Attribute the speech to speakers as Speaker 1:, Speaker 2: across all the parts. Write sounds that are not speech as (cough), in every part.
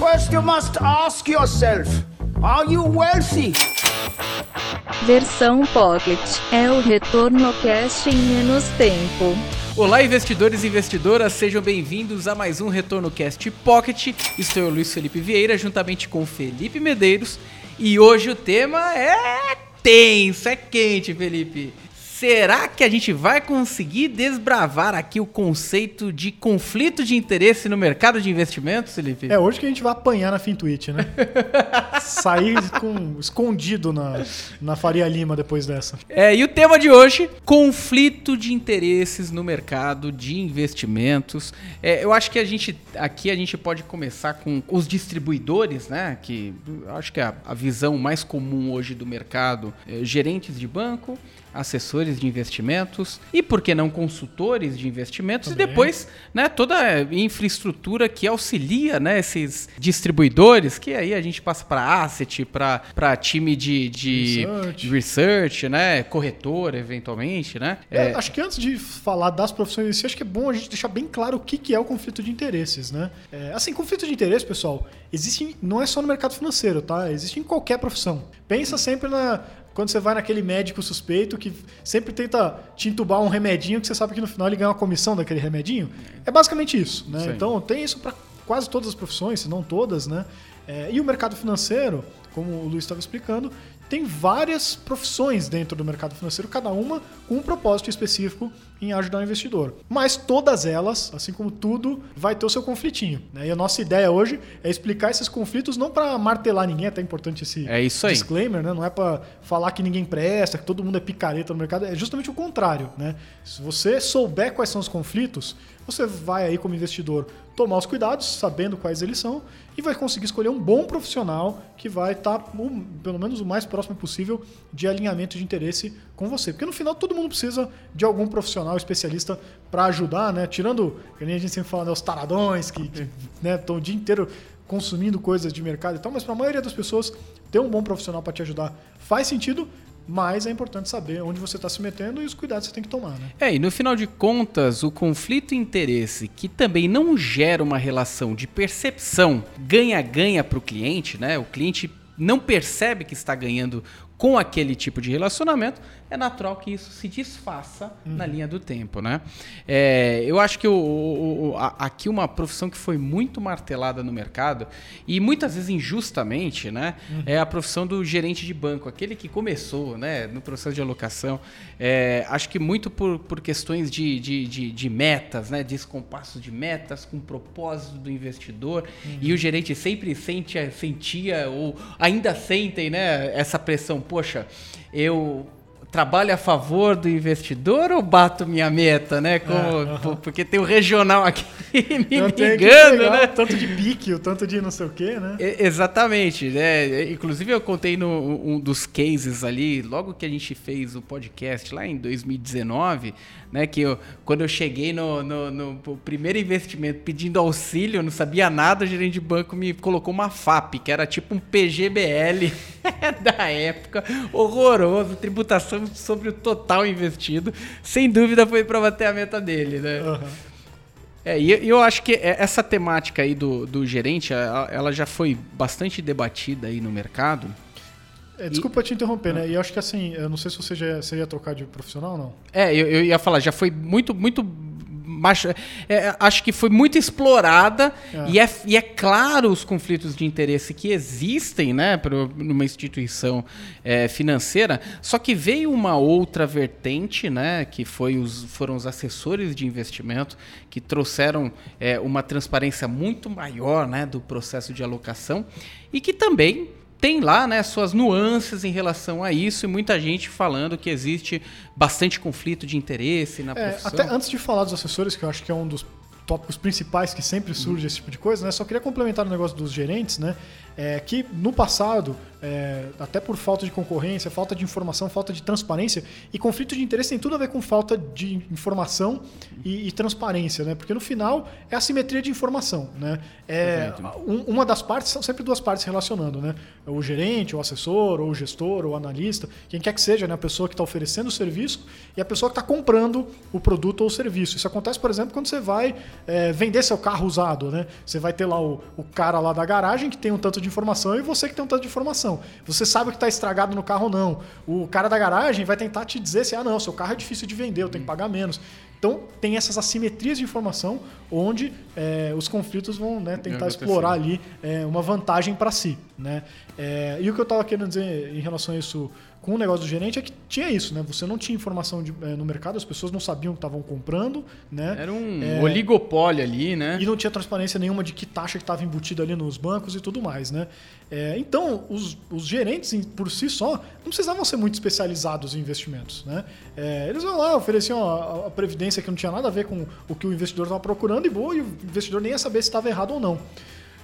Speaker 1: First, you must ask yourself Are you wealthy?
Speaker 2: Versão Pocket é o retorno cast em menos tempo.
Speaker 3: Olá, investidores e investidoras, sejam bem-vindos a mais um Retorno Cast Pocket. Estou eu, Luiz Felipe Vieira, juntamente com Felipe Medeiros. E hoje o tema é tenso, é quente, Felipe. Será que a gente vai conseguir desbravar aqui o conceito de conflito de interesse no mercado de investimentos, Felipe?
Speaker 4: É hoje que a gente vai apanhar na Fintuit, né? (laughs) Sair com, escondido na, na Faria Lima depois dessa.
Speaker 3: É, e o tema de hoje, conflito de interesses no mercado de investimentos. É, eu acho que a gente aqui a gente pode começar com os distribuidores, né? Que acho que é a, a visão mais comum hoje do mercado, é, gerentes de banco assessores de investimentos e por que não consultores de investimentos Também. e depois né, toda a infraestrutura que auxilia né, esses distribuidores que aí a gente passa para asset para time de, de research. research. né corretor eventualmente né
Speaker 4: é, é, acho que antes de falar das profissões em si acho que é bom a gente deixar bem claro o que, que é o conflito de interesses né é, assim conflito de interesse pessoal existe não é só no mercado financeiro tá existe em qualquer profissão pensa sempre na quando você vai naquele médico suspeito que sempre tenta te entubar um remedinho que você sabe que no final ele ganha uma comissão daquele remedinho. É basicamente isso, né? Então tem isso para quase todas as profissões, se não todas, né? É, e o mercado financeiro, como o Luiz estava explicando, tem várias profissões dentro do mercado financeiro, cada uma com um propósito específico em ajudar o investidor. Mas todas elas, assim como tudo, vai ter o seu conflitinho. Né? E a nossa ideia hoje é explicar esses conflitos não para martelar ninguém, é até importante esse
Speaker 3: é isso aí.
Speaker 4: disclaimer, né? não é para falar que ninguém presta, que todo mundo é picareta no mercado, é justamente o contrário. Né? Se você souber quais são os conflitos, você vai aí como investidor tomar os cuidados, sabendo quais eles são, e vai conseguir escolher um bom profissional que vai estar, tá, pelo menos, o mais próximo possível de alinhamento de interesse com você. Porque no final todo mundo precisa de algum profissional especialista para ajudar, né? Tirando, que nem a gente sempre fala, né, os taradões que estão né, o dia inteiro consumindo coisas de mercado e tal, mas para a maioria das pessoas, ter um bom profissional para te ajudar faz sentido, mas é importante saber onde você está se metendo e os cuidados que você tem que tomar. Né?
Speaker 3: É, e no final de contas, o conflito de interesse, que também não gera uma relação de percepção ganha-ganha para o cliente, né? O cliente não percebe que está ganhando com aquele tipo de relacionamento, é natural que isso se desfaça uhum. na linha do tempo, né? É, eu acho que o, o, a, aqui uma profissão que foi muito martelada no mercado e muitas vezes injustamente, né? Uhum. É a profissão do gerente de banco, aquele que começou, né? No processo de alocação, é, acho que muito por, por questões de, de, de, de metas, né? Descompasso de metas com propósito do investidor uhum. e o gerente sempre sente, sentia ou ainda sentem, né? Essa pressão, poxa, eu trabalho a favor do investidor ou bato minha meta, né? Como, é, uh -huh. Porque tem o regional aqui (laughs) me Eu ligando, né?
Speaker 4: O tanto de pique, o tanto de não sei o quê, né?
Speaker 3: Exatamente, né? Inclusive eu contei no um dos cases ali, logo que a gente fez o podcast lá em 2019, né? Que eu, quando eu cheguei no, no, no, primeiro investimento pedindo auxílio, eu não sabia nada, o gerente de banco me colocou uma FAP, que era tipo um PGBL (laughs) da época, horroroso, tributação sobre o total investido. Sem dúvida foi para bater a meta dele, né? Uhum. É, e eu acho que essa temática aí do, do gerente, ela já foi bastante debatida aí no mercado.
Speaker 4: É, desculpa e... te interromper, né? E eu acho que assim, eu não sei se você já você ia trocar de profissional ou não.
Speaker 3: É, eu, eu ia falar, já foi muito, muito é, acho que foi muito explorada é. E, é, e é claro os conflitos de interesse que existem né, para numa instituição é, financeira, só que veio uma outra vertente, né, que foi os, foram os assessores de investimento, que trouxeram é, uma transparência muito maior né, do processo de alocação e que também tem lá né, suas nuances em relação a isso e muita gente falando que existe bastante conflito de interesse na é,
Speaker 4: profissão. Até antes de falar dos assessores, que eu acho que é um dos tópicos principais que sempre surge esse tipo de coisa, né? Só queria complementar o negócio dos gerentes, né? É que no passado, é, até por falta de concorrência, falta de informação, falta de transparência. E conflito de interesse tem tudo a ver com falta de informação e, e transparência, né? Porque no final é assimetria de informação, né? É, um, uma das partes são sempre duas partes relacionando, né? O gerente, o assessor, ou o gestor, ou o analista, quem quer que seja, né? A pessoa que está oferecendo o serviço e a pessoa que está comprando o produto ou o serviço. Isso acontece, por exemplo, quando você vai é, vender seu carro usado, né? Você vai ter lá o, o cara lá da garagem que tem um tanto de informação e você que tem um tanto de informação. Você sabe o que está estragado no carro ou não. O cara da garagem vai tentar te dizer se, ah, não, seu carro é difícil de vender, eu tenho que pagar menos. Então, tem essas assimetrias de informação onde é, os conflitos vão né, tentar explorar ali é, uma vantagem para si. Né? É, e o que eu estava querendo dizer em relação a isso com o negócio do gerente é que tinha isso, né? Você não tinha informação de, é, no mercado, as pessoas não sabiam o que estavam comprando, né?
Speaker 3: Era um é, oligopólio ali, né?
Speaker 4: E não tinha transparência nenhuma de que taxa que estava embutida ali nos bancos e tudo mais, né? É, então, os, os, gerentes por si só não precisavam ser muito especializados em investimentos, né? Eles vão lá, ofereciam a, a, previdência que não tinha nada a ver com o que o investidor estava procurando e boa, e o investidor nem ia saber se estava errado ou não.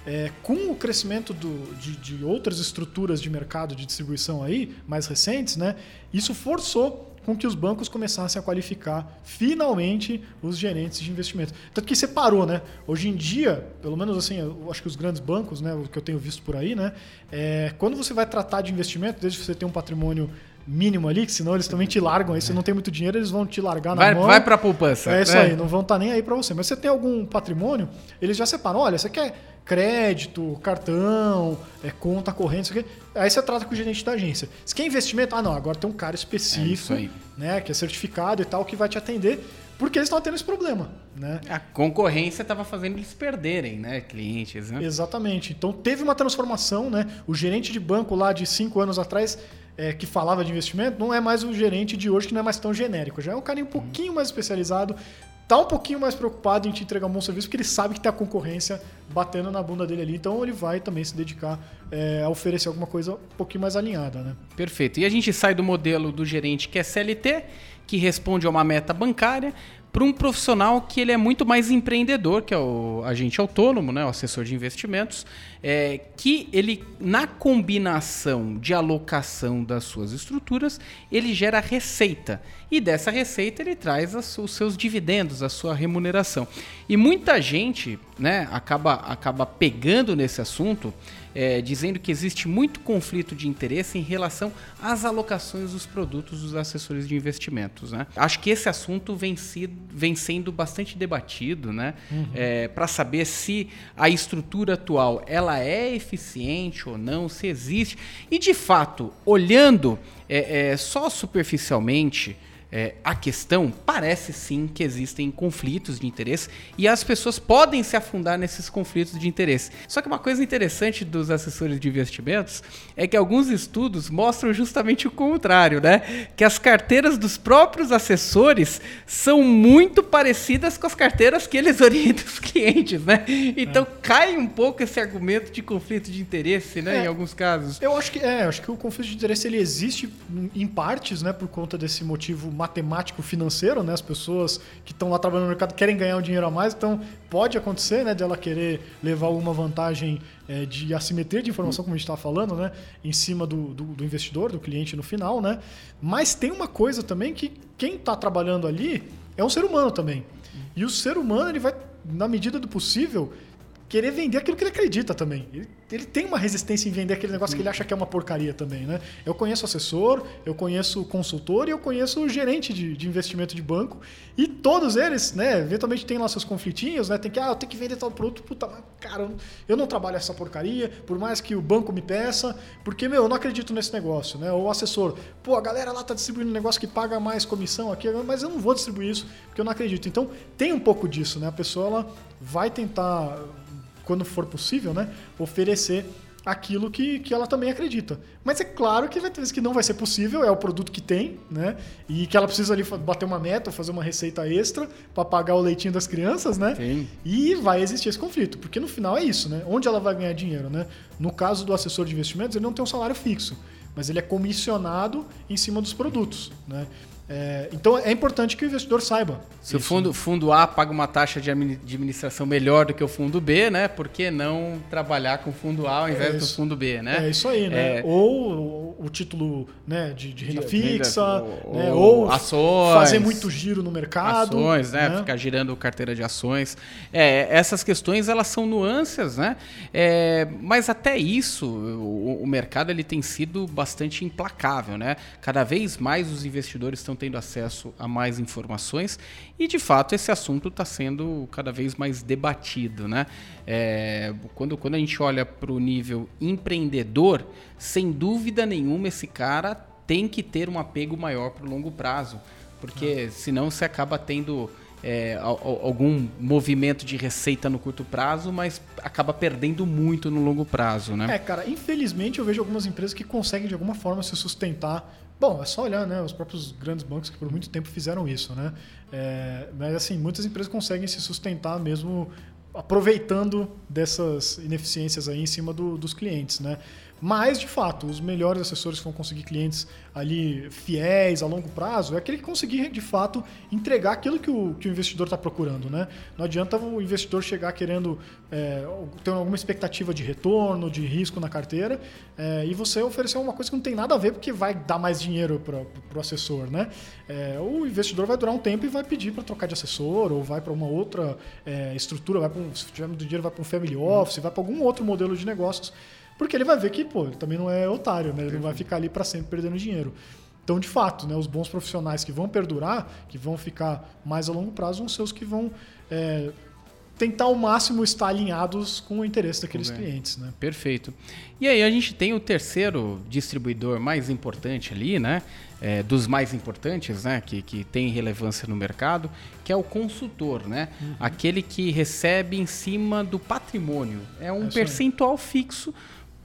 Speaker 4: É, com o crescimento do, de, de, outras estruturas de mercado de distribuição aí, mais recentes, né, isso forçou com que os bancos começassem a qualificar finalmente os gerentes de investimento. Tanto que separou, né? Hoje em dia, pelo menos assim, eu acho que os grandes bancos, né, o que eu tenho visto por aí, né, é, quando você vai tratar de investimento, desde que você tem um patrimônio mínimo ali, que senão eles também te largam. Aí se não tem muito dinheiro, eles vão te largar na
Speaker 3: vai,
Speaker 4: mão.
Speaker 3: Vai pra poupança.
Speaker 4: É isso é. aí, não vão estar tá nem aí para você. Mas você tem algum patrimônio, eles já separam. Olha, você quer crédito, cartão, é, conta corrente, isso aqui. Aí você trata com o gerente da agência. Se quer investimento, ah não, agora tem um cara específico, é né, que é certificado e tal, que vai te atender, porque eles estão tendo esse problema, né?
Speaker 3: A concorrência estava fazendo eles perderem, né, clientes, né?
Speaker 4: Exatamente. Então teve uma transformação, né? O gerente de banco lá de cinco anos atrás é, que falava de investimento não é mais o gerente de hoje que não é mais tão genérico. Já é um cara um pouquinho mais especializado, tá um pouquinho mais preocupado em te entregar um bom serviço, porque ele sabe que tem a concorrência batendo na bunda dele ali, então ele vai também se dedicar é, a oferecer alguma coisa um pouquinho mais alinhada, né?
Speaker 3: Perfeito. E a gente sai do modelo do gerente que é CLT, que responde a uma meta bancária, para um profissional que ele é muito mais empreendedor, que é o agente autônomo, né, o assessor de investimentos, é, que ele, na combinação de alocação das suas estruturas, ele gera receita. E dessa receita ele traz as, os seus dividendos, a sua remuneração. E muita gente né, acaba, acaba pegando nesse assunto é, dizendo que existe muito conflito de interesse em relação às alocações dos produtos dos assessores de investimentos. Né? Acho que esse assunto vem, sido, vem sendo bastante debatido né? Uhum. É, para saber se a estrutura atual ela é eficiente ou não, se existe. E de fato, olhando é, é só superficialmente, é, a questão, parece sim que existem conflitos de interesse e as pessoas podem se afundar nesses conflitos de interesse. Só que uma coisa interessante dos assessores de investimentos é que alguns estudos mostram justamente o contrário, né? Que as carteiras dos próprios assessores são muito parecidas com as carteiras que eles (laughs) orientam os clientes, né? Então é. cai um pouco esse argumento de conflito de interesse, né? É, em alguns casos.
Speaker 4: Eu acho que é, acho que o conflito de interesse ele existe em partes, né? Por conta desse motivo matemático financeiro, né? As pessoas que estão lá trabalhando no mercado querem ganhar um dinheiro a mais, então pode acontecer, né, de ela querer levar alguma vantagem é, de assimetria de informação, como a gente estava falando, né, em cima do, do, do, investidor, do cliente no final, né? Mas tem uma coisa também que quem está trabalhando ali é um ser humano também. E o ser humano ele vai, na medida do possível, querer vender aquilo que ele acredita também. Ele, ele, tem uma resistência em vender aquele negócio que ele acha que é uma porcaria também, né? Eu conheço assessor, eu conheço consultor e eu conheço gerente de, de investimento de banco e todos eles, né, eventualmente tem lá seus conflitinhos, né? Tem que, ah, eu tenho que vender tal produto, puta, cara, eu não trabalho essa porcaria, por mais que o banco me peça, porque, meu, eu não acredito nesse negócio, né? Ou o assessor, pô, a galera lá tá distribuindo um negócio que paga mais comissão aqui, mas eu não vou distribuir isso porque eu não acredito. Então, tem um pouco disso, né? A pessoa, ela vai tentar quando for possível, né, oferecer aquilo que, que ela também acredita. Mas é claro que vai ter vezes que não vai ser possível, é o produto que tem, né? E que ela precisa ali bater uma meta, fazer uma receita extra para pagar o leitinho das crianças, né? Sim. E vai existir esse conflito, porque no final é isso, né? Onde ela vai ganhar dinheiro, né? No caso do assessor de investimentos, ele não tem um salário fixo, mas ele é comissionado em cima dos produtos, né? É, então é importante que o investidor saiba.
Speaker 3: Se o fundo, fundo A paga uma taxa de admi- de administração melhor do que o fundo B, né? Por que não trabalhar com o fundo A ao invés do
Speaker 4: isso.
Speaker 3: fundo B, né?
Speaker 4: É isso aí, né?
Speaker 3: É.
Speaker 4: Ou o, título né, de, de renda
Speaker 3: De
Speaker 4: fixa,
Speaker 3: renda,
Speaker 4: né?
Speaker 3: ou
Speaker 4: ou
Speaker 3: ações.
Speaker 4: fazer muito giro no mercado.
Speaker 3: Ações, né? Ficar girando carteira de ações. É, essas questões, elas são nuances, né? É, mas até isso, o, o mercado ele tem sido bastante implacável, né? Cada vez mais os investidores estão tendo acesso a mais informações e, de fato, esse assunto está sendo cada vez mais debatido, né? É, quando, quando a gente olha para o nível empreendedor, sem dúvida nenhuma, esse cara tem que ter um apego maior para o longo prazo, porque senão você acaba tendo é, al- al- algum movimento de receita no curto prazo, mas acaba perdendo muito no longo prazo, né?
Speaker 4: É, cara, infelizmente eu vejo algumas empresas que conseguem de alguma forma se sustentar. Bom, é só olhar, né? Os próprios grandes bancos que por muito tempo fizeram isso, né? É, mas assim, muitas empresas conseguem se sustentar mesmo aproveitando dessas ineficiências aí em cima do- dos clientes, né? Mas, de fato, os melhores assessores que vão conseguir clientes ali fiéis a longo prazo é aquele que conseguir, de fato, entregar aquilo que o, que o investidor está procurando, né? Não adianta o investidor chegar querendo é, ter alguma expectativa de retorno, de risco na carteira, é, e você oferecer uma coisa que não tem nada a ver porque vai dar mais dinheiro para o assessor, né? É, o investidor vai durar um tempo e vai pedir para trocar de assessor, ou vai para uma outra é, estrutura, vai um, se tiver muito dinheiro, vai para um family office, vai para algum outro modelo de negócios, porque ele vai ver que, pô, ele também não é otário, né? Ele não vai ficar ali para sempre perdendo dinheiro. Então, de fato, né, os bons profissionais que vão perdurar, que vão ficar mais a longo prazo, vão ser os que vão é, tentar ao máximo estar alinhados com o interesse daqueles
Speaker 3: Correto.
Speaker 4: clientes, né?
Speaker 3: Perfeito. E aí a gente tem o terceiro distribuidor mais importante ali, né? É, dos mais importantes, né? Que, que tem relevância no mercado, que é o consultor, né?
Speaker 4: Uhum.
Speaker 3: Aquele que recebe em cima do patrimônio. É um
Speaker 4: É
Speaker 3: percentual fixo.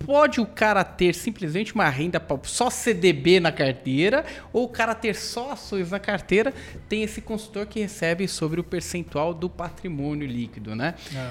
Speaker 3: Pode o cara ter simplesmente uma renda só CDB na carteira, ou o cara ter só ações na carteira, tem esse consultor que recebe sobre o percentual do patrimônio líquido, né?
Speaker 4: É.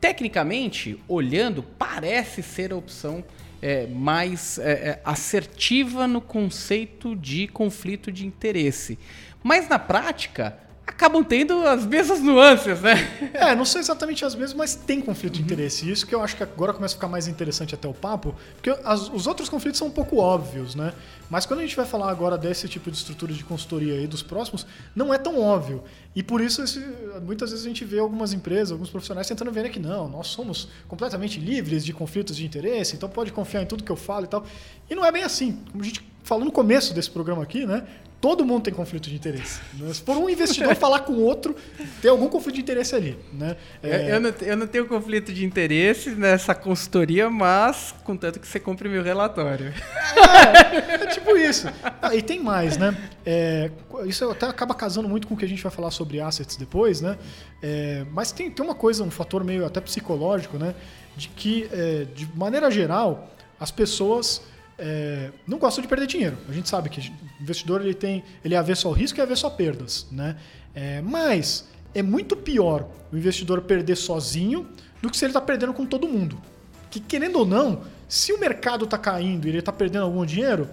Speaker 3: Tecnicamente, olhando, parece ser a opção é, mais é, é, assertiva no conceito de conflito de interesse. Mas na prática, acabam tendo as mesmas nuances, né?
Speaker 4: É, não são exatamente as mesmas, mas tem conflito de interesse. Isso que eu acho que agora começa a ficar mais interessante até o papo, porque as- os outros conflitos são um pouco óbvios, né? Mas quando a gente vai falar agora desse tipo de estrutura de consultoria aí dos próximos, não é tão óbvio. E por isso esse- muitas vezes a gente vê algumas empresas, alguns profissionais tentando ver que não, nós somos completamente livres de conflitos de interesse, então pode confiar em tudo que eu falo e tal. E não é bem assim. Como a gente falou no começo desse programa aqui, né? Todo mundo tem conflito de interesse. né? Se for um investidor falar com outro, tem algum conflito de interesse ali, né?
Speaker 3: Eu-
Speaker 4: É,
Speaker 3: Eu, não, eu não tenho conflito de interesse nessa consultoria, mas contanto que você compre meu relatório.
Speaker 4: É tipo isso. Ah, e tem mais, né? É, isso até acaba casando muito com o que a gente vai falar sobre assets depois, né? É, mas tem, tem uma coisa, um fator meio até psicológico, né? De que, é, de maneira geral, as pessoas é, não gostam de perder dinheiro. A gente sabe que o investidor ele tem, ele é avesso ao risco e é avesso a perdas, né? É, mas é muito pior o investidor perder sozinho do que se ele está perdendo com todo mundo. Que querendo ou não, se o mercado está caindo e ele está perdendo algum dinheiro,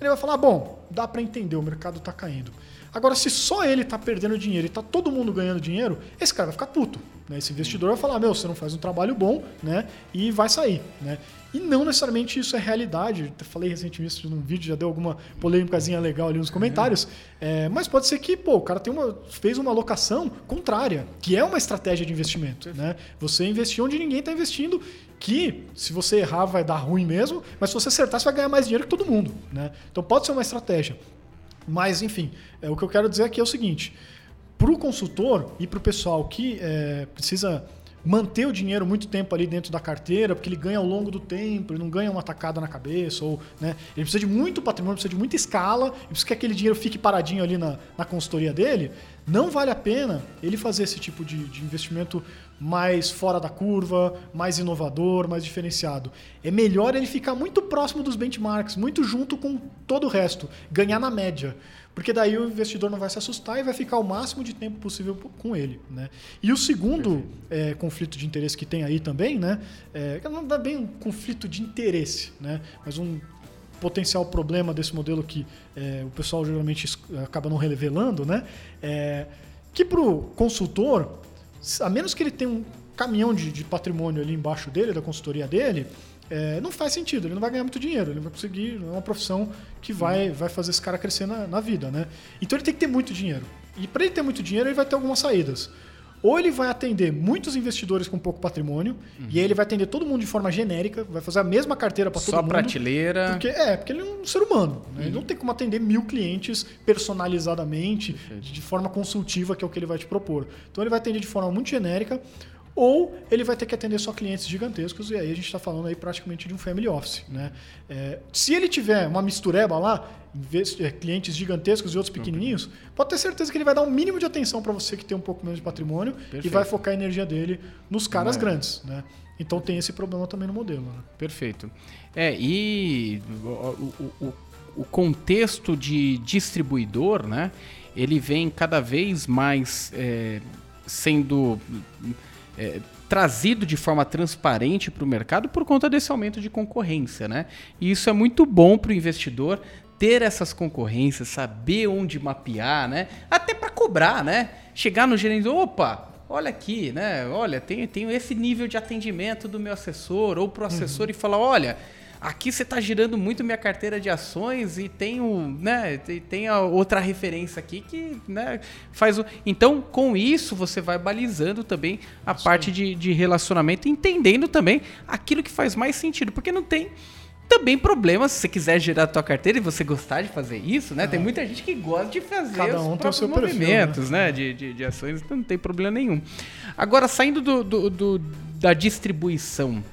Speaker 4: ele vai falar: bom, dá para entender, o mercado está caindo. Agora, se só ele está perdendo dinheiro e está todo mundo ganhando dinheiro, esse cara vai ficar puto. Né? Esse investidor vai falar: meu, você não faz um trabalho bom, né? E vai sair. Né? E não necessariamente isso é realidade. Eu falei recentemente isso num vídeo, já deu alguma polêmicazinha legal ali nos comentários. É, mas pode ser que, pô, o cara tem uma, fez uma alocação contrária, que é uma estratégia de investimento. Né? Você investiu onde ninguém está investindo, que se você errar vai dar ruim mesmo, mas se você acertar, você vai ganhar mais dinheiro que todo mundo. Né? Então pode ser uma estratégia. Mas, enfim, é, o que eu quero dizer aqui é o seguinte: para o consultor e para o pessoal que é, precisa manter o dinheiro muito tempo ali dentro da carteira, porque ele ganha ao longo do tempo, ele não ganha uma tacada na cabeça, ou né, ele precisa de muito patrimônio, precisa de muita escala, e precisa que aquele dinheiro fique paradinho ali na, na consultoria dele, não vale a pena ele fazer esse tipo de, de investimento mais fora da curva, mais inovador, mais diferenciado. É melhor ele ficar muito próximo dos benchmarks, muito junto com todo o resto, ganhar na média. Porque daí o investidor não vai se assustar e vai ficar o máximo de tempo possível com ele. Né? E o segundo é, conflito de interesse que tem aí também, né? É, não dá bem um conflito de interesse, né? Mas um potencial problema desse modelo que é, o pessoal geralmente acaba não revelando, né? É, que para o consultor, a menos que ele tenha um caminhão de, de patrimônio ali embaixo dele, da consultoria dele, é, não faz sentido, ele não vai ganhar muito dinheiro, ele vai conseguir, não é uma profissão que vai, vai fazer esse cara crescer na, na vida, né? Então ele tem que ter muito dinheiro. E para ele ter muito dinheiro, ele vai ter algumas saídas. Ou ele vai atender muitos investidores com pouco patrimônio, e aí ele vai atender todo mundo de forma genérica, vai fazer a mesma carteira para todo
Speaker 3: Só
Speaker 4: mundo.
Speaker 3: prateleira.
Speaker 4: Porque, é, porque ele é um ser humano. né? Ele não tem como atender mil clientes personalizadamente, de forma consultiva, que é o que ele vai te propor. Então ele vai atender de forma muito genérica, ou ele vai ter que atender só clientes gigantescos, e aí a gente está falando aí praticamente de um family office. Né? É, se ele tiver uma mistureba lá, é, clientes gigantescos e outros pequenininhos, pode ter certeza que ele vai dar um mínimo de atenção para você que tem um pouco menos de patrimônio e
Speaker 3: Perfeito.
Speaker 4: vai focar a energia dele nos caras
Speaker 3: É.
Speaker 4: grandes. Né? Então tem esse problema também no modelo. Né?
Speaker 3: Perfeito. É, e o, o- o- o contexto de distribuidor, né? Ele vem cada vez mais é, sendo é, trazido de forma transparente para o mercado por conta desse aumento de concorrência, né? E isso é muito bom para o investidor ter essas concorrências, saber onde mapear, né? Até para cobrar, né? Chegar no gerente, opa, olha aqui, né? Olha, tenho, tenho esse nível de atendimento do meu assessor ou pro assessor e falar, olha, aqui você está girando muito minha carteira de ações e tem, o, né, tem, a outra referência aqui que né, faz o. Então, com isso, você vai balizando também a parte de, de relacionamento, entendendo também aquilo que faz mais sentido, porque não tem. Também problema se você quiser gerar a tua carteira e você gostar de fazer isso, né? Tem muita gente que gosta de fazer
Speaker 4: Cada
Speaker 3: os
Speaker 4: um tem o
Speaker 3: próprios
Speaker 4: seu perfil,
Speaker 3: movimentos, né? De, de, de ações, então não tem problema nenhum. Agora, saindo do, do- do- da distribuição,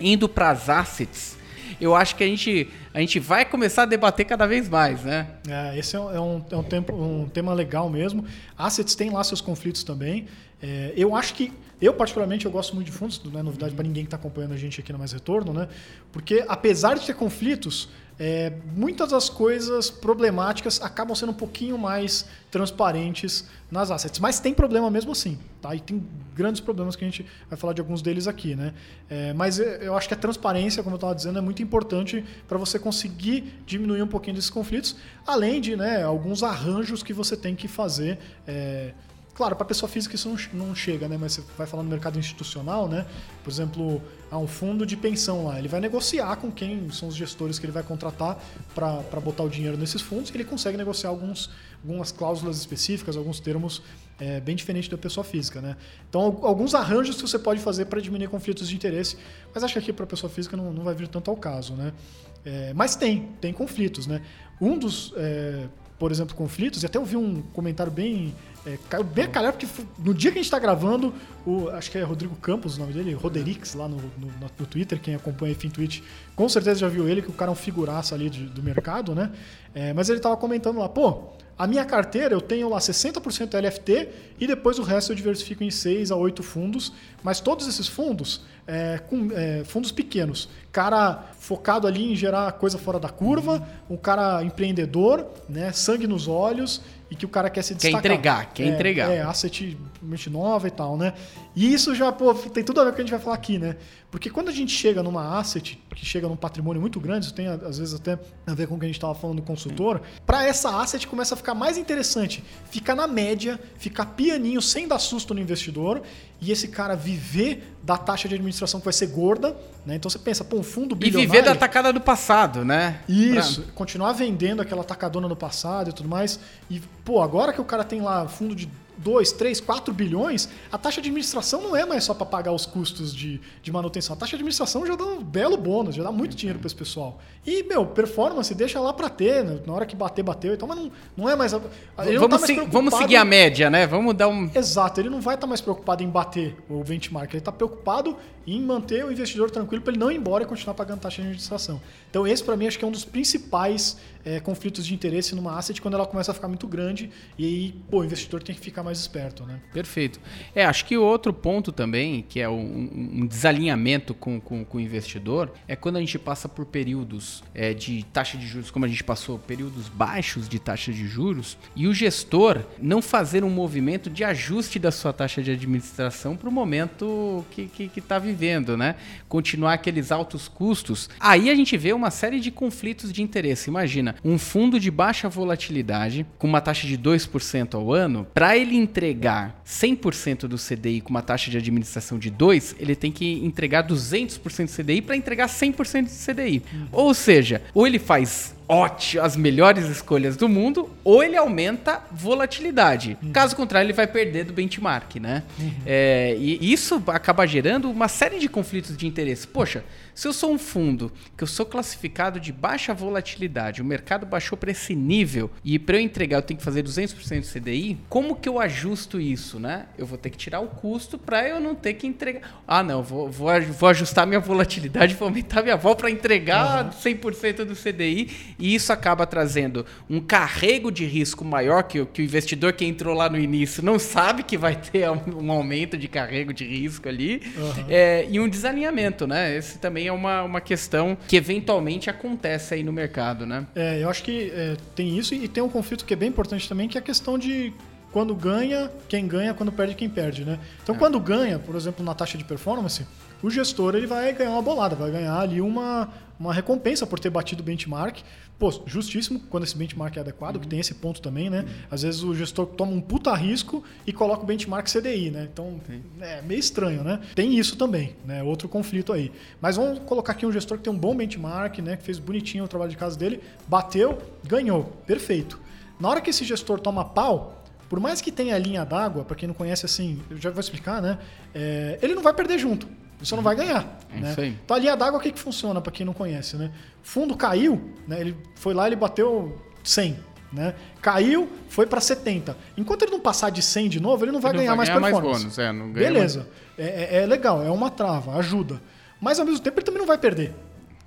Speaker 3: indo para as assets, eu acho que a gente, a gente vai começar a debater cada vez mais, né?
Speaker 4: É, esse é um, é um, é um tempo- um tema legal mesmo. Assets tem lá seus conflitos também. É, eu acho que, eu particularmente, eu gosto muito de fundos, não é novidade para ninguém que está acompanhando a gente aqui no Mais Retorno, né? Porque apesar de ter conflitos, é, muitas das coisas problemáticas acabam sendo um pouquinho mais transparentes nas assets. Mas tem problema mesmo assim, tá? E tem grandes problemas que a gente vai falar de alguns deles aqui, né? É, mas é, eu acho que a transparência, como eu estava dizendo, é muito importante para você conseguir diminuir um pouquinho desses conflitos, além de né, alguns arranjos que você tem que fazer. é, Claro, para pessoa física isso não, não chega, né? Mas você vai falar no mercado institucional, né? Por exemplo, há um fundo de pensão lá. Ele vai negociar com quem são os gestores que ele vai contratar para botar o dinheiro nesses fundos e ele consegue negociar alguns, algumas cláusulas específicas, alguns termos é, bem diferentes da pessoa física, né? Então, al- alguns arranjos que você pode fazer para diminuir conflitos de interesse, mas acho que aqui para pessoa física não, não vai vir tanto ao caso, né? É, mas tem, tem conflitos, né? Um dos, é, por exemplo, conflitos, e até eu vi um comentário bem. É, caiu bem a calhar, porque no dia que a gente está gravando, o, acho que é Rodrigo Campos o nome dele, Roderix, lá no, no, no- Twitter, quem acompanha a FinTwitch, com certeza já viu ele, que o cara é um figuraça ali de- do mercado, né? É, mas ele tava comentando lá, pô, a minha carteira eu tenho lá 60% LFT e depois o resto eu diversifico em 6 a 8 fundos, mas todos esses fundos, é, com é, fundos pequenos. Cara focado ali em gerar coisa fora da curva, um cara empreendedor, né, sangue nos olhos e que o cara quer se
Speaker 3: Quer
Speaker 4: destacar.
Speaker 3: entregar, quer
Speaker 4: É,
Speaker 3: entregar.
Speaker 4: É, asset nova e tal, né? E isso já, pô, tem tudo a ver com o que a gente vai falar aqui, né? Porque quando a gente chega numa asset, que chega num patrimônio muito grande, isso tem às vezes até a ver com o que a gente estava falando do consultor, para essa asset começa a ficar mais interessante ficar na média, ficar pianinho, sem dar susto no investidor, e esse cara viver da taxa de administração que vai ser gorda, né? Então você pensa, pô, fundo
Speaker 3: E
Speaker 4: bilionário...
Speaker 3: viver da tacada do passado, né?
Speaker 4: Isso, continuar vendendo aquela tacadona no passado e tudo mais. E, pô, agora que o cara tem lá fundo de 2, 3, 4 bilhões, a taxa de administração não é mais só para pagar os custos de, de manutenção. A taxa de administração já dá um belo bônus, já dá muito dinheiro para esse pessoal. E, meu, performance deixa lá para ter, né? na hora que bater, bateu. Então, mas não, não é mais. ele não
Speaker 3: Vamos,
Speaker 4: tá mais
Speaker 3: se- vamos seguir a média, né? Vamos dar um.
Speaker 4: Exato, ele não vai estar mais preocupado em bater o benchmark, ele está preocupado em manter o investidor tranquilo para ele não ir embora e continuar pagando taxa de administração. Então, esse para mim acho que é um dos principais eh, conflitos de interesse numa asset quando ela começa a ficar muito grande e aí, pô, o investidor tem que ficar mais mais esperto, né?
Speaker 3: Perfeito. É, acho que outro ponto também, que é um, um desalinhamento com, com, com, o investidor, é quando a gente passa por períodos é, de taxa de juros, como a gente passou, períodos baixos de taxa de juros, e o gestor não fazer um movimento de ajuste da sua taxa de administração para o momento que está vivendo, né? Continuar aqueles altos custos. Aí a gente vê uma série de conflitos de interesse. Imagina, um fundo de baixa volatilidade, com uma taxa de 2% ao ano, para ele entregar 100% do CDI com uma taxa de administração de 2, ele tem que entregar 200% do CDI para entregar 100% do CDI. Ou seja, ou ele faz ótimo, as melhores escolhas do mundo, ou ele aumenta volatilidade. Uhum. Caso contrário, ele vai perder do benchmark, né? Uhum. É, e isso acaba gerando uma série de conflitos de interesse. Poxa, se eu sou um fundo que eu sou classificado de baixa volatilidade, o mercado baixou para esse nível e para eu entregar eu tenho que fazer 200% de CDI, como que eu ajusto isso, né? Eu vou ter que tirar o custo para eu não ter que entregar. Ah, não, vou, vou, vou ajustar minha volatilidade, vou aumentar minha vol para entregar uhum. 100% do CDI e isso acaba trazendo um carrego de risco maior que, que o investidor que entrou lá no início não sabe que vai ter (laughs) um aumento de carrego de risco ali uhum. é, e um desalinhamento, né? Esse também é uma, uma questão que eventualmente acontece aí no mercado, né?
Speaker 4: É, eu acho que é, tem isso e tem um conflito que é bem importante também, que é a questão de quando ganha, quem ganha, quando perde, quem perde, né? Então, é. quando ganha, por exemplo, na taxa de performance, o gestor ele vai ganhar uma bolada, vai ganhar ali uma, uma recompensa por ter batido o benchmark. Pô, justíssimo quando esse benchmark é adequado, uhum. que tem esse ponto também, né? Uhum. Às vezes o gestor toma um puta risco e coloca o benchmark CDI, né? Então, é meio estranho, né? Tem isso também, né? Outro conflito aí. Mas vamos colocar aqui um gestor que tem um bom benchmark, né? Que fez bonitinho o trabalho de casa dele, bateu, ganhou. Perfeito. Na hora que esse gestor toma pau, por mais que tenha a linha d'água, para quem não conhece assim, eu já vou explicar, né? É, ele não vai perder junto. Você não vai ganhar. É né? Então a linha d'água o que, que funciona, para quem não conhece, né? Fundo caiu, né? ele foi lá ele bateu 100. Né? Caiu, foi para 70. Enquanto ele não passar de 100 de novo, ele não vai ele ganhar não vai mais ganhar performance. Mais bônus, é, Beleza. Mais... É, é, é legal, é uma trava, ajuda. Mas ao mesmo tempo ele também não vai perder.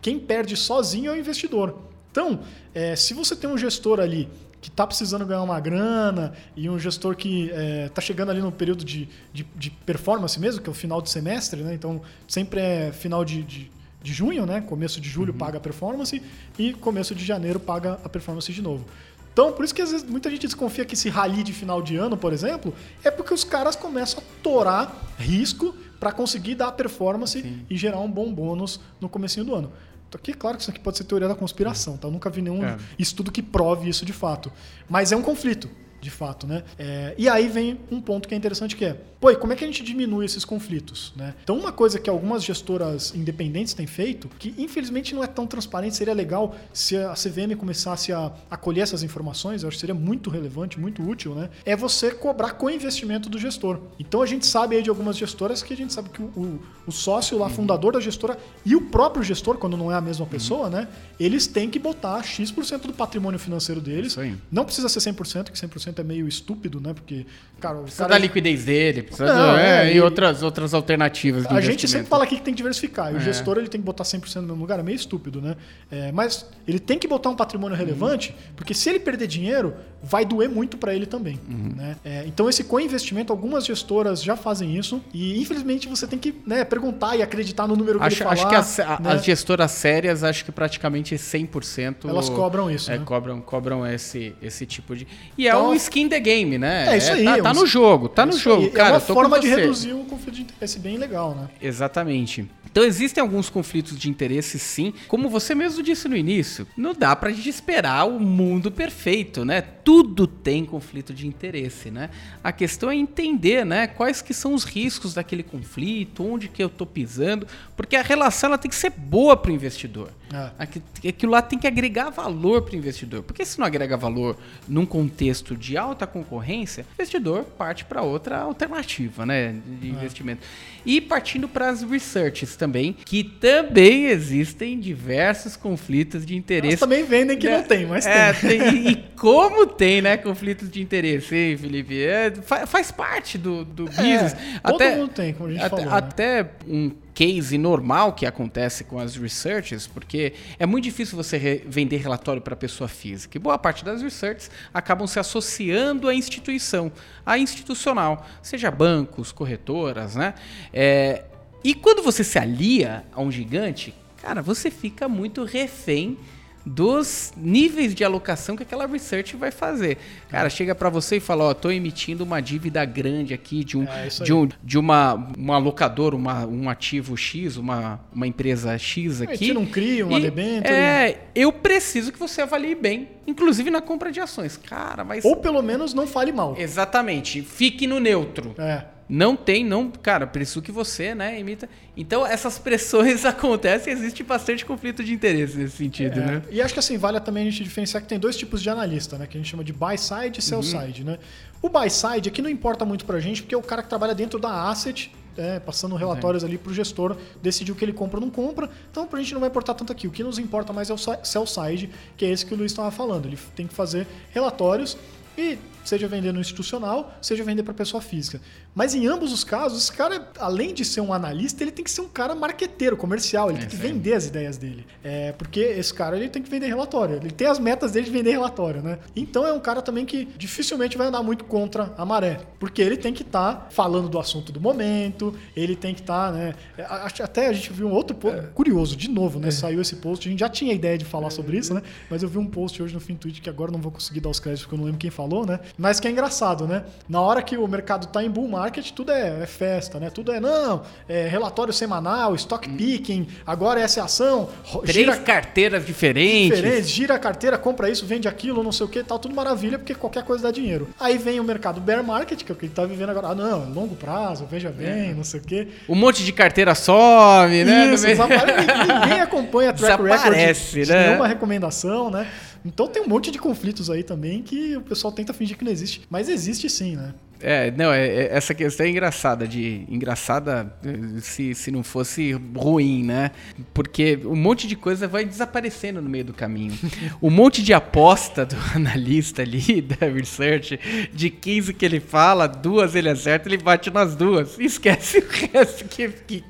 Speaker 4: Quem perde sozinho é o investidor. Então, é, se você tem um gestor ali que está precisando ganhar uma grana e um gestor que está é, tá chegando ali no período de, de, de, performance mesmo, que é o final do semestre, né? Então sempre é final de, de, de junho, né? Começo de julho uhum. paga a performance e começo de janeiro paga a performance de novo. Então, por isso que às vezes muita gente desconfia que esse rally de final de ano, por exemplo, é porque os caras começam a torar risco para conseguir dar performance Sim. e gerar um bom bônus no comecinho do ano. Aqui, claro que isso aqui pode ser teoria da conspiração, tá? Eu nunca vi nenhum é. estudo que prove isso de fato. Mas é um conflito de fato, né? É, e aí vem um ponto que é interessante que é, pô, e como é que a gente diminui esses conflitos, né? Então uma coisa que algumas gestoras independentes têm feito, que infelizmente não é tão transparente, seria legal se a CVM começasse a acolher essas informações, eu acho que seria muito relevante, muito útil, né? É você cobrar co-investimento do gestor. Então a gente sabe aí de algumas gestoras que a gente sabe que o, o, o sócio lá, uhum. fundador da gestora e o próprio gestor, quando não é a mesma pessoa, uhum. né? Eles têm que botar X% do patrimônio financeiro deles. Não precisa ser 100%, que 100% é meio estúpido, né? Porque, cara,
Speaker 3: precisa cara... da liquidez dele, precisa Não, do... é, é, e, e outras, outras alternativas.
Speaker 4: a gente sempre fala aqui que tem que diversificar. E o é. gestor ele tem que botar 100% no mesmo lugar, é meio estúpido, né? É, mas ele tem que botar um patrimônio relevante, uhum. porque se ele perder dinheiro, vai doer muito para ele também. Uhum. Né? É, então, esse co-investimento, algumas gestoras já fazem isso. E, infelizmente, você tem que né, perguntar e acreditar no número que
Speaker 3: acho,
Speaker 4: ele falar.
Speaker 3: Acho que as, né? as gestoras sérias, acho que praticamente 100%...
Speaker 4: Elas cobram isso,
Speaker 3: é,
Speaker 4: né?
Speaker 3: Cobram, cobram esse, esse tipo de... E é então, é o skin the game, né?
Speaker 4: É isso aí.
Speaker 3: Tá,
Speaker 4: é
Speaker 3: tá no jogo, tá no jogo. Cara, é
Speaker 4: uma forma de reduzir o conflito de interesse bem legal, né?
Speaker 3: Exatamente. Então existem alguns conflitos de interesse, sim. Como você mesmo disse no início, não dá pra gente esperar o mundo perfeito, né? Tudo tem conflito de interesse, né? A questão é entender, né? Quais que são os riscos daquele conflito, onde que eu tô pisando, porque a relação ela tem que ser boa para o investidor. É. Aquilo lá tem que agregar valor para o investidor. Porque se não agrega valor num contexto de alta concorrência, o investidor parte para outra alternativa, né? De é. investimento. E partindo para as researches também, que também existem diversos conflitos de interesse. Elas
Speaker 4: também vendem que né? não tem, mas
Speaker 3: é, tem. tem. E (laughs) como tem, né, conflitos de interesse, hein, Felipe? É, faz, parte do, do é, business.
Speaker 4: Todo até, mundo tem, como a gente
Speaker 3: até,
Speaker 4: falou.
Speaker 3: Até
Speaker 4: né?
Speaker 3: um case normal que acontece com as researches, porque é muito difícil você re- vender relatório para pessoa física. E boa parte das researches acabam se associando à instituição, à institucional, seja bancos, corretoras, né? É, e quando você se alia a um gigante, cara, você fica muito refém dos níveis de alocação que aquela research vai fazer. Cara, chega para você e fala, ó, tô emitindo uma dívida grande aqui de um
Speaker 4: É,
Speaker 3: de, um, de uma uma locadora, uma, um ativo X, uma, uma empresa X aqui.
Speaker 4: tira um CRI, uma debênture.
Speaker 3: É, eu preciso que você avalie bem, inclusive na compra de ações. Cara, mas
Speaker 4: Ou pelo menos não fale mal.
Speaker 3: exatamente, fique no neutro.
Speaker 4: É.
Speaker 3: Não tem, não, cara, preciso que você, né, imita. Então essas pressões (laughs) acontecem, existe bastante conflito de interesse nesse sentido,
Speaker 4: É,
Speaker 3: né?
Speaker 4: E acho que assim, vale também a gente diferenciar que tem dois tipos de analista, né? Que a gente chama de buy side e sell side, né? O buy side aqui não importa muito pra gente, porque é o cara que trabalha dentro da asset, é, passando relatórios ali pro gestor, decidir o que ele compra ou não compra. Então pra gente não vai importar tanto aqui. O que nos importa mais é o sell side, que é esse que o Luiz estava falando. Ele tem que fazer relatórios e seja vender no institucional, seja vender para pessoa física. Mas em ambos os casos, esse cara, além de ser um analista, ele tem que ser um cara marqueteiro, comercial, ele tem que
Speaker 3: aí.
Speaker 4: vender as ideias dele. É, porque esse cara ele tem que vender relatório, ele tem as metas dele de vender relatório, né? Então é um cara também que dificilmente vai andar muito contra a maré, porque ele tem que estar falando do assunto do momento, ele tem que estar, né? é, Até a gente viu um outro post, curioso, de novo, né? Saiu esse post, a gente já tinha ideia de falar sobre isso, né? Mas eu vi um post hoje no FinTwitch que agora não vou conseguir dar os créditos porque eu não lembro quem falou, né? Mas que é engraçado, né? Na hora que o mercado tá em bull market, tudo é, é festa, né? Tudo é, não, é relatório semanal, stock picking, agora essa é ação,
Speaker 3: Três
Speaker 4: gira
Speaker 3: carteiras diferentes.
Speaker 4: diferentes, gira a carteira, compra isso, vende aquilo, não sei o que, tal, tudo maravilha, porque qualquer coisa dá dinheiro. Aí vem o mercado bear market, que é o que ele tá vivendo agora. Ah, não, longo prazo, veja bem, não sei o quê.
Speaker 3: Um monte de carteira some, né?
Speaker 4: Isso, ninguém acompanha track record
Speaker 3: Desaparece,
Speaker 4: de, de
Speaker 3: né?
Speaker 4: nenhuma recomendação, né? Então tem um monte de conflitos aí também que o pessoal tenta fingir que não existe, mas existe sim, né?
Speaker 3: É, não, é, é- essa questão é engraçada, de engraçada se, se não fosse ruim, né? Porque um monte de coisa vai desaparecendo no meio do caminho. Um monte de aposta do (laughs) analista ali, da research, de 15 que ele fala, duas ele acerta, ele bate nas duas. Esquece o resto que, que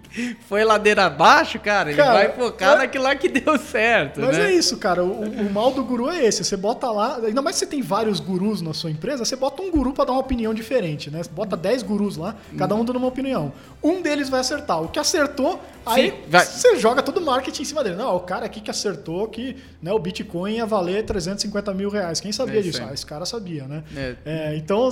Speaker 3: foi ladeira abaixo, cara. Ele
Speaker 4: Cara,
Speaker 3: vai focar
Speaker 4: é-
Speaker 3: naquilo lá que deu certo,
Speaker 4: Mas
Speaker 3: né?
Speaker 4: é isso, cara. O, o mal do guru é esse. Você bota lá, ainda mais se você tem vários gurus na sua empresa, você bota um guru pra dar uma opinião diferente, né? Você bota 10 gurus lá, cada um dando uma opinião. Um deles vai acertar. O que acertou, aí
Speaker 3: vai-
Speaker 4: você joga todo o marketing em cima dele. Não, o cara aqui que acertou que né, o Bitcoin ia valer 350 mil reais. Quem sabia
Speaker 3: É isso
Speaker 4: disso? Ah, esse cara sabia, né?
Speaker 3: É.
Speaker 4: É, então,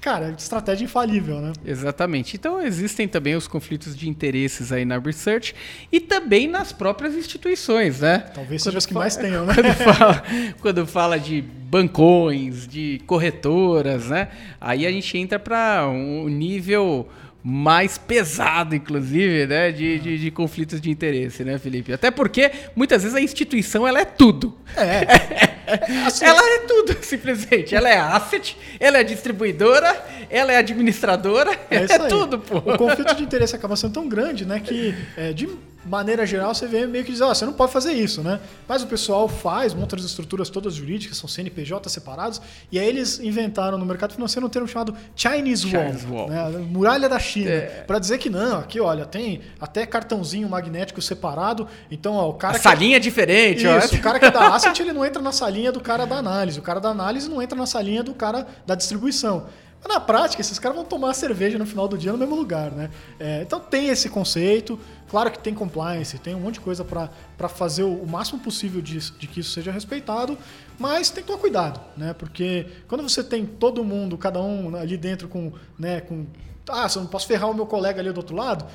Speaker 4: cara, estratégia infalível, né?
Speaker 3: Exatamente. Então existem também os conflitos de interesses aí na research e também nas próprias instituições, né?
Speaker 4: Talvez
Speaker 3: Quando
Speaker 4: seja os que mais tenham, (laughs) né?
Speaker 3: Quando fala, quando fala de bancões, de corretoras, né? Aí a gente entra para um nível mais pesado, inclusive, né? De, de, de conflitos de interesse, né, Felipe? Até porque muitas vezes a instituição ela é tudo.
Speaker 4: É. (laughs) Assim,
Speaker 3: Ela é tudo, (laughs) simplesmente. Ela é asset, ela é distribuidora, ela é administradora,
Speaker 4: É, (laughs)
Speaker 3: é tudo, pô.
Speaker 4: O conflito de interesse acaba sendo tão grande, né, que é, de maneira geral você vê meio que diz, ó, você não pode fazer isso, né? Mas o pessoal faz, monta as estruturas todas jurídicas, são CNPJ separados, e aí eles inventaram no mercado financeiro um termo chamado Chinese Wall,
Speaker 3: Chinese Wall.
Speaker 4: né, muralha da China,
Speaker 3: É.
Speaker 4: Pra dizer que não, aqui olha, tem até cartãozinho magnético separado, então ó, o cara
Speaker 3: A
Speaker 4: que
Speaker 3: salinha é diferente, ó.
Speaker 4: isso, o cara que é da asset, ele não entra na salinha do cara da análise. O cara da análise não entra na salinha do cara da distribuição. Mas na prática, esses caras vão tomar cerveja no final do dia no mesmo lugar, né? É, então tem esse conceito. Claro que tem compliance, tem um monte de coisa para fazer o, máximo possível de, de que isso seja respeitado, mas tem que tomar cuidado, né? Porque quando você tem todo mundo, cada um ali dentro com, né, com ah, eu não posso ferrar o meu colega ali do outro lado,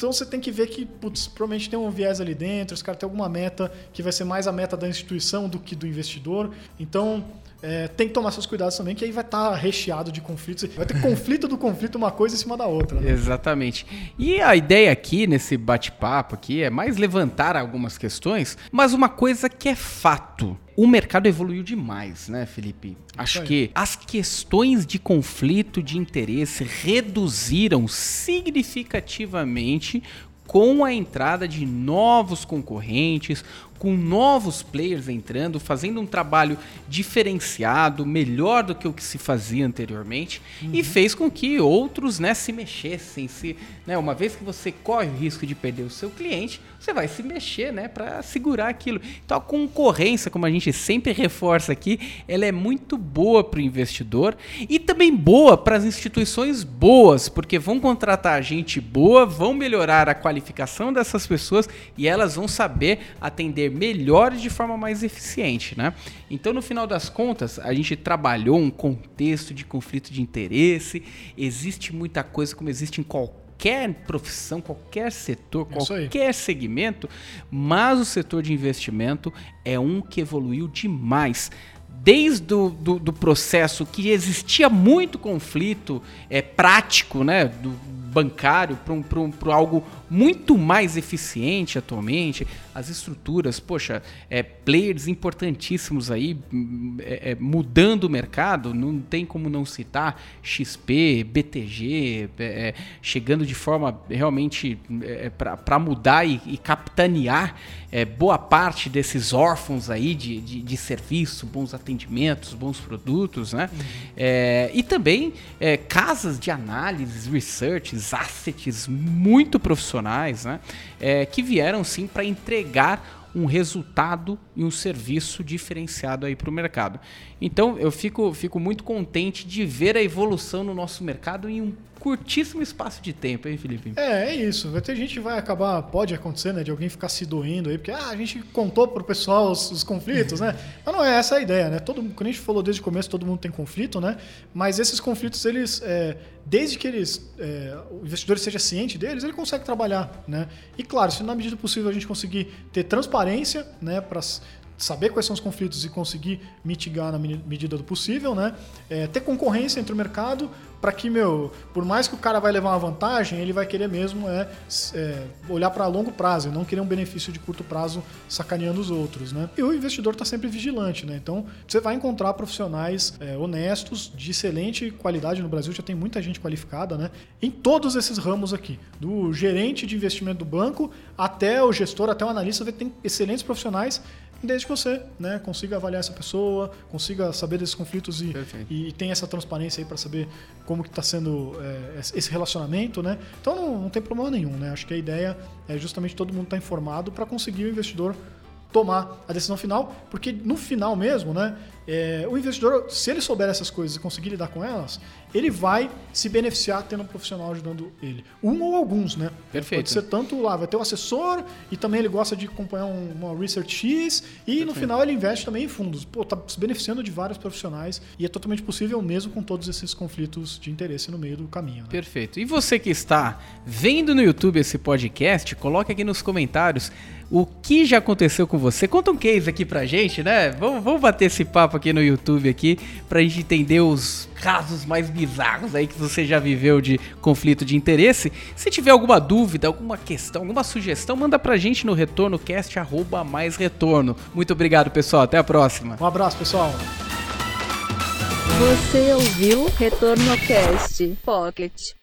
Speaker 4: então você tem que ver que, putz, provavelmente tem um viés ali dentro, os caras têm alguma meta que vai ser mais a meta da instituição do que do investidor. Então é, tem que tomar seus cuidados também, que aí vai estar recheado de conflitos. Vai ter conflito do conflito, uma coisa em cima da outra. Né?
Speaker 3: Exatamente. E a ideia aqui, nesse bate-papo aqui, é mais levantar algumas questões, mas uma coisa que é fato. O mercado evoluiu demais, né, Felipe? Acho que as questões de conflito de interesse reduziram significativamente com a entrada de novos concorrentes, com novos players entrando, fazendo um trabalho diferenciado, melhor do que o que se fazia anteriormente, uhum. e fez com que outros né, se mexessem. Se, né, uma vez que você corre o risco de perder o seu cliente, você vai se mexer né, para segurar aquilo. Então a concorrência, como a gente sempre reforça aqui, ela é muito boa para o investidor e também boa para as instituições boas, porque vão contratar gente boa, vão melhorar a qualificação dessas pessoas e elas vão saber atender melhor de forma mais eficiente, né? Então, no final das contas, a gente trabalhou um contexto de conflito de interesse, existe muita coisa como existe em qualquer profissão, qualquer setor, qualquer segmento, mas o setor de investimento é um que evoluiu demais. Desde o do, do, processo que existia muito conflito é, prático, né, do bancário para um, um, algo muito mais eficiente atualmente. As estruturas, poxa, é, players importantíssimos aí é, é, mudando o mercado, não tem como não citar XP, BTG, é, é, chegando de forma realmente é, para mudar e, e capitanear boa parte desses órfãos aí de, de, de, serviço, bons atendimentos, bons produtos, né? Uhum. e também casas de análise, research, assets muito profissionais profissionais, né, é, que vieram sim para entregar um resultado e um serviço diferenciado aí para o mercado. Então eu fico, fico muito contente de ver a evolução no nosso mercado em um curtíssimo espaço de tempo, hein, Felipe?
Speaker 4: É, é isso. Vai ter gente que vai acabar, pode acontecer, né, de alguém ficar se doendo aí, porque ah, a gente contou pro pessoal os, os conflitos, né? (laughs) Mas não é essa a ideia, né? Todo, como a gente falou desde o começo, todo mundo tem conflito, né? Mas esses conflitos, eles, é, desde que eles, é, o investidor seja ciente deles, ele consegue trabalhar, né? E claro, se na medida possível a gente conseguir ter transparência, né, para saber quais são os conflitos e conseguir mitigar na medida do possível, né? É, ter concorrência entre o mercado, para que, meu, por mais que o cara vai levar uma vantagem, ele vai querer mesmo é, é olhar para longo prazo e não querer um benefício de curto prazo sacaneando os outros, né? E o investidor está sempre vigilante, né? Então, você vai encontrar profissionais é, honestos, de excelente qualidade no Brasil, já tem muita gente qualificada, né? Em todos esses ramos aqui, do gerente de investimento do banco até o gestor, até o analista, tem excelentes profissionais desde que você né, consiga avaliar essa pessoa, consiga saber desses conflitos e, e, e tem essa transparência aí para saber como que está sendo é, esse relacionamento, né? Então não, não, tem problema nenhum, né? Acho que a ideia é justamente todo mundo estar tá informado para conseguir o investidor tomar a decisão final, porque no final mesmo, né, é, o investidor, se ele souber essas coisas e conseguir lidar com elas, ele vai se beneficiar tendo um profissional ajudando ele. Um ou alguns, né?
Speaker 3: Perfeito.
Speaker 4: Pode ser tanto lá, vai ter o um assessor e também ele gosta de acompanhar um, uma Research X e Perfeito. no final ele investe também em fundos. Pô, tá se beneficiando de vários profissionais e é totalmente possível mesmo com todos esses conflitos de interesse no meio do caminho. Né?
Speaker 3: Perfeito. E você que está vendo no YouTube esse podcast, coloque aqui nos comentários o que já aconteceu com você. Conta um case aqui pra gente, né? Vamos, vamos bater esse papo aqui no YouTube aqui pra gente entender os casos mais bizarros aí que você já viveu de conflito de interesse. Se tiver alguma dúvida, alguma questão, alguma sugestão, manda pra gente no retornocast arroba mais retorno. Muito obrigado, pessoal. Até a próxima.
Speaker 4: Um abraço, pessoal.
Speaker 2: Você ouviu Retorno Cast Pocket.